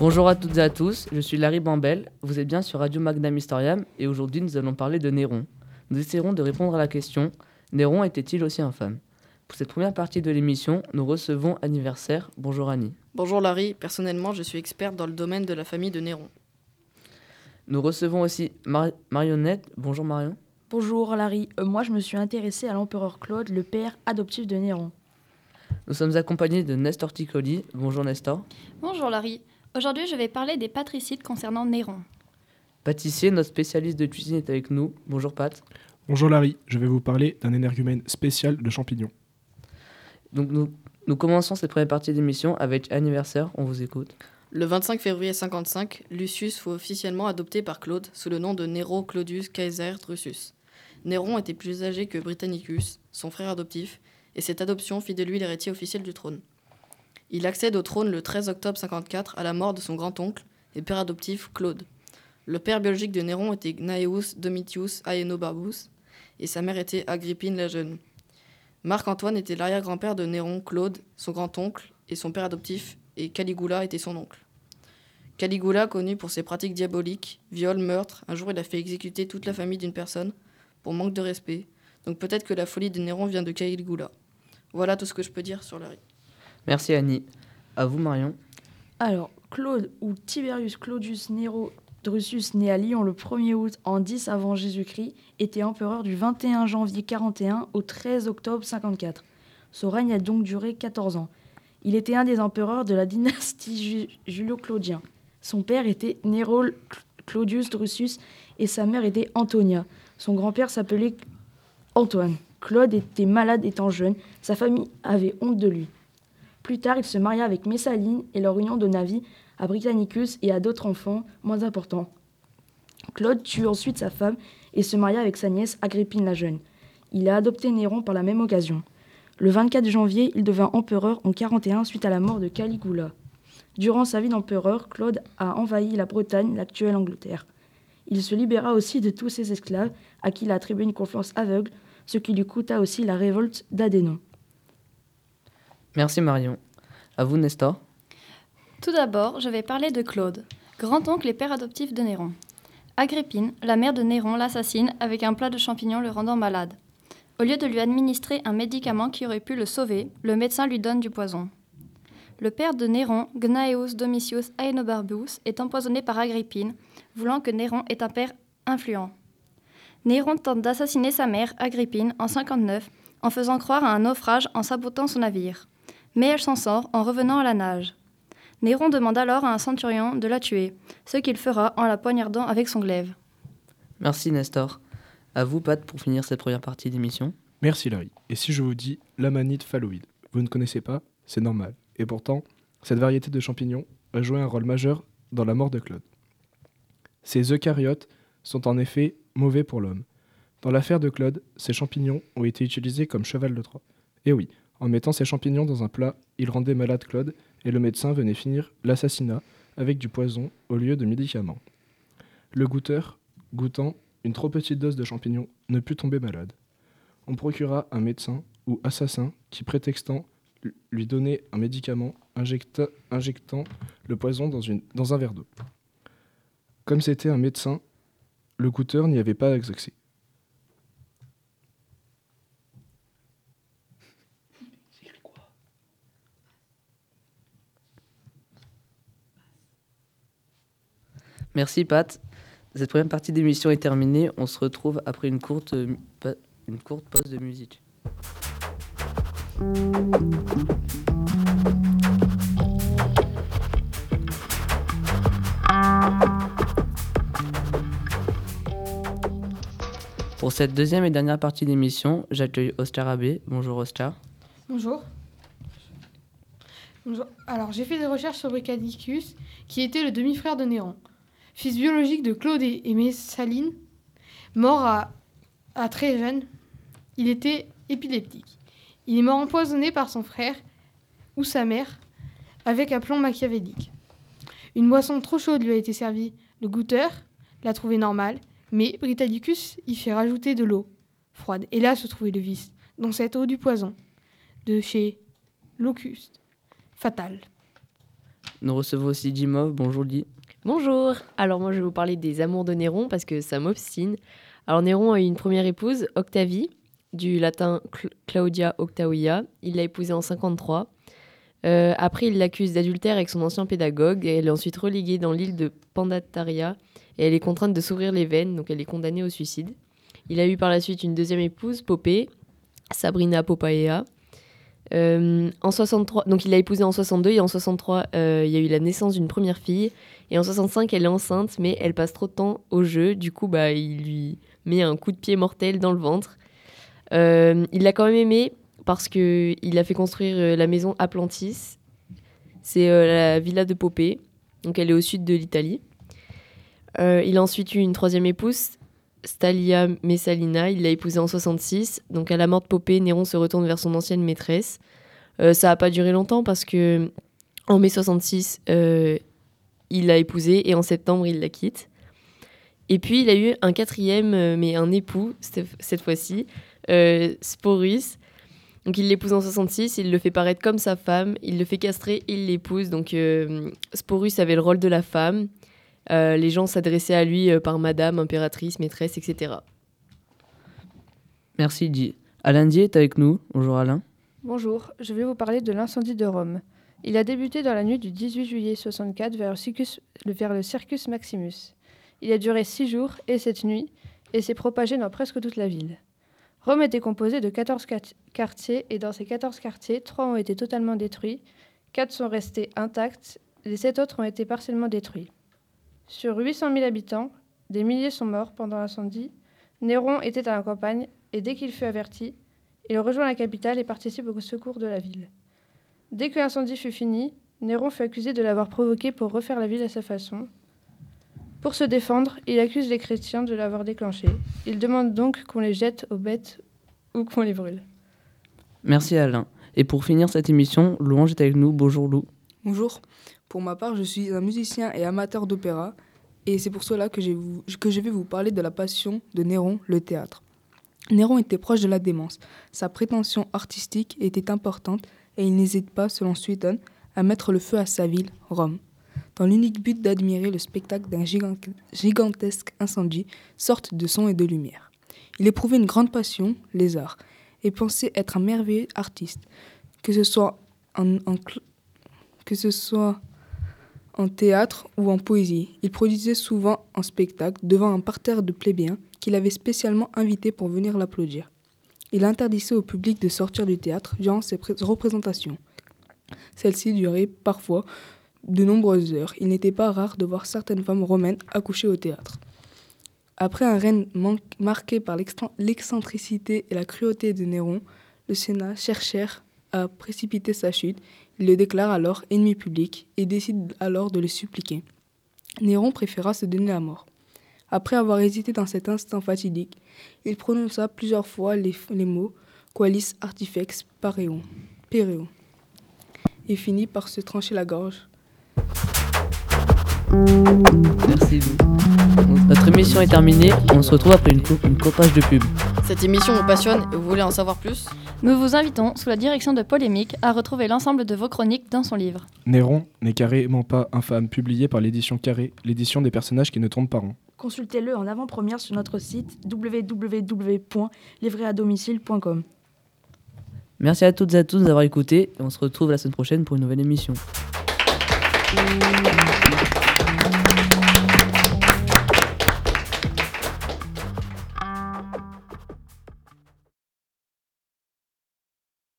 Bonjour à toutes et à tous, je suis Larry Bambel, vous êtes bien sur Radio Magnam Historiam et aujourd'hui nous allons parler de Néron. Nous essaierons de répondre à la question Néron était-il aussi infâme Pour cette première partie de l'émission, nous recevons Anniversaire. Bonjour Annie. Bonjour Larry, personnellement je suis experte dans le domaine de la famille de Néron. Nous recevons aussi Marionnette. Bonjour Marion. Bonjour Larry, euh, moi je me suis intéressée à l'empereur Claude, le père adoptif de Néron. Nous sommes accompagnés de Nestor Ticoli. Bonjour Nestor. Bonjour Larry. Aujourd'hui, je vais parler des patricides concernant Néron. Pâtissier, notre spécialiste de cuisine est avec nous. Bonjour Pat. Bonjour Larry, je vais vous parler d'un énergumène spécial de champignons. Donc nous, nous commençons cette première partie d'émission avec anniversaire, on vous écoute. Le 25 février 55, Lucius fut officiellement adopté par Claude sous le nom de Nero Claudius Caesar Drusus. Néron était plus âgé que Britannicus, son frère adoptif, et cette adoption fit de lui l'héritier officiel du trône. Il accède au trône le 13 octobre 54 à la mort de son grand-oncle et père adoptif Claude. Le père biologique de Néron était Gnaeus Domitius Aenobarbus et sa mère était Agrippine la jeune. Marc-Antoine était l'arrière-grand-père de Néron, Claude, son grand-oncle, et son père adoptif, et Caligula était son oncle. Caligula, connu pour ses pratiques diaboliques, viols, meurtres, un jour il a fait exécuter toute la famille d'une personne pour manque de respect. Donc peut-être que la folie de Néron vient de Caligula. Voilà tout ce que je peux dire sur Larry. Merci Annie. À vous Marion. Alors, Claude ou Tiberius Claudius Nero Drusus, né à Lyon le 1er août en 10 avant Jésus-Christ, était empereur du 21 janvier 41 au 13 octobre 54. Son règne a donc duré 14 ans. Il était un des empereurs de la dynastie Julio-Claudien. Son père était Nero Claudius Drusus et sa mère était Antonia. Son grand-père s'appelait Antoine. Claude était malade étant jeune, sa famille avait honte de lui. Plus tard, il se maria avec Messaline et leur union donna vie à Britannicus et à d'autres enfants moins importants. Claude tue ensuite sa femme et se maria avec sa nièce Agrippine la jeune. Il a adopté Néron par la même occasion. Le 24 janvier, il devint empereur en 41 suite à la mort de Caligula. Durant sa vie d'empereur, Claude a envahi la Bretagne, l'actuelle Angleterre. Il se libéra aussi de tous ses esclaves, à qui il a attribué une confiance aveugle, ce qui lui coûta aussi la révolte d'Adénon. Merci Marion. À vous Nestor. Tout d'abord, je vais parler de Claude, grand-oncle et père adoptif de Néron. Agrippine, la mère de Néron, l'assassine avec un plat de champignons le rendant malade. Au lieu de lui administrer un médicament qui aurait pu le sauver, le médecin lui donne du poison. Le père de Néron, Gnaeus Domitius Aenobarbus, est empoisonné par Agrippine, voulant que Néron ait un père influent. Néron tente d'assassiner sa mère, Agrippine, en 59, en faisant croire à un naufrage en sabotant son navire mais elle s'en sort en revenant à la nage. Néron demande alors à un centurion de la tuer, ce qu'il fera en la poignardant avec son glaive. Merci Nestor. À vous Pat pour finir cette première partie d'émission. Merci Larry. Et si je vous dis l'amanite phalloïde, vous ne connaissez pas C'est normal. Et pourtant, cette variété de champignons a joué un rôle majeur dans la mort de Claude. Ces eucaryotes sont en effet mauvais pour l'homme. Dans l'affaire de Claude, ces champignons ont été utilisés comme cheval de Troie. Et oui, en mettant ses champignons dans un plat, il rendait malade Claude et le médecin venait finir l'assassinat avec du poison au lieu de médicaments. Le goûteur, goûtant une trop petite dose de champignons, ne put tomber malade. On procura un médecin ou assassin qui, prétextant lui donner un médicament, injectant le poison dans, un verre d'eau. Comme c'était un médecin, le goûteur n'y avait pas accès. Merci Pat. Cette première partie d'émission est terminée. On se retrouve après une courte, une courte pause de musique. Pour cette deuxième et dernière partie d'émission, j'accueille Oscar Abbé. Bonjour Oscar. Bonjour. Bonjour. Alors, j'ai fait des recherches sur Britannicus, qui était le demi-frère de Néron fils biologique de Claude et Messaline, mort à, très jeune. Il était épileptique. Il est mort empoisonné par son frère ou sa mère avec un plan machiavélique. Une boisson trop chaude lui a été servie. Le goûteur l'a trouvée normale, mais Britannicus y fait rajouter de l'eau froide. Et là se trouvait le vice, dans cette eau du poison, de chez Locuste. Fatal. Nous recevons aussi Jimov. Bonjour Di. Bonjour, alors moi je vais vous parler des amours de Néron parce que ça m'obstine. Alors Néron a eu une première épouse, Octavie, du latin Cl- Claudia Octavia. Il l'a épousée en 53. Euh, après, il l'accuse d'adultère avec son ancien pédagogue et elle est ensuite reléguée dans l'île de Pandataria et elle est contrainte de s'ouvrir les veines, donc elle est condamnée au suicide. Il a eu par la suite une deuxième épouse, Popée, Sabrina Popaea. Euh, en 63, donc il l'a épousée en 62 et en 63, euh, il y a eu la naissance d'une première fille. Et en 65, elle est enceinte, mais elle passe trop de temps au jeu. Du coup, bah, il lui met un coup de pied mortel dans le ventre. Euh, il l'a quand même aimé parce qu'il a fait construire la maison Atlantis. C'est la villa de Popée. Donc elle est au sud de l'Italie. Il a ensuite eu une troisième épouse, Stalia Messalina. Il l'a épousée en 66. Donc à la mort de Popée, Néron se retourne vers son ancienne maîtresse. Euh, ça n'a pas duré longtemps parce que en mai 66, euh, il l'a épousée et en septembre, il la quitte. Et puis, il a eu un quatrième, euh, mais un époux, cette fois-ci, Sporus. Donc, il l'épouse en 66, il le fait paraître comme sa femme, il le fait castrer, il l'épouse. Donc, Sporus avait le rôle de la femme. Euh, les gens s'adressaient à lui euh, par madame, impératrice, maîtresse, etc. Merci Di. Alain Di est avec nous. Bonjour Alain. Bonjour, je vais vous parler de l'incendie de Rome. Il a débuté dans la nuit du 18 juillet 64 vers le Circus, vers le Circus Maximus. Il a duré six jours et sept nuits et s'est propagé dans presque toute la ville. Rome était composée de 14 quat- quartiers et dans ces 14 quartiers, trois ont été totalement détruits, quatre sont restés intacts, les sept autres ont été partiellement détruits. Sur 800 000 habitants, des milliers sont morts pendant l'incendie. Néron était à la campagne et dès qu'il fut averti, il rejoint la capitale et participe au secours de la ville. Dès que l'incendie fut fini, Néron fut accusé de l'avoir provoqué pour refaire la ville à sa façon. Pour se défendre, il accuse les chrétiens de l'avoir déclenché. Il demande donc qu'on les jette aux bêtes ou qu'on les brûle. Merci Alain. Et pour finir cette émission, Louange est avec nous. Bonjour Lou. Bonjour. Pour ma part, je suis un musicien et amateur d'opéra, et c'est pour cela que, je vais vous parler de la passion de Néron, le théâtre. Néron était proche de la démence. Sa prétention artistique était importante et il n'hésite pas, selon Suétone, à mettre le feu à sa ville, Rome. Dans l'unique but d'admirer le spectacle d'un gigant- gigantesque incendie, sorte de son et de lumière. Il éprouvait une grande passion, les arts, et pensait être un merveilleux artiste, que ce soit en, en que ce soit en théâtre ou en poésie. Il produisait souvent un spectacle devant un parterre de plébéiens qu'il avait spécialement invités pour venir l'applaudir. Il interdisait au public de sortir du théâtre durant ses pré- représentations. Celles-ci duraient parfois de nombreuses heures. Il n'était pas rare de voir certaines femmes romaines accoucher au théâtre. Après un règne marqué par l'excentricité et la cruauté de Néron, le Sénat cherchèrent à précipiter sa chute. Il le déclare alors ennemi public et décide alors de le suppliquer. Néron préféra se donner la mort. Après avoir hésité dans cet instant fatidique, il prononça plusieurs fois les, mots Qualis artifex pareo, pereo et finit par se trancher la gorge. Merci. Notre émission est terminée. On se retrouve après une, cou- une copage de pub. Cette émission vous passionne et vous voulez en savoir plus Nous vous invitons, sous la direction de Polémique, à retrouver l'ensemble de vos chroniques dans son livre. Néron n'est carrément pas infâme, publié par l'édition Carré, l'édition des personnages qui ne tournent pas rond. Consultez-le en avant-première sur notre site www.livréadomicile.com. Merci à toutes et à tous d'avoir écouté. Et on se retrouve la semaine prochaine pour une nouvelle émission. Mmh.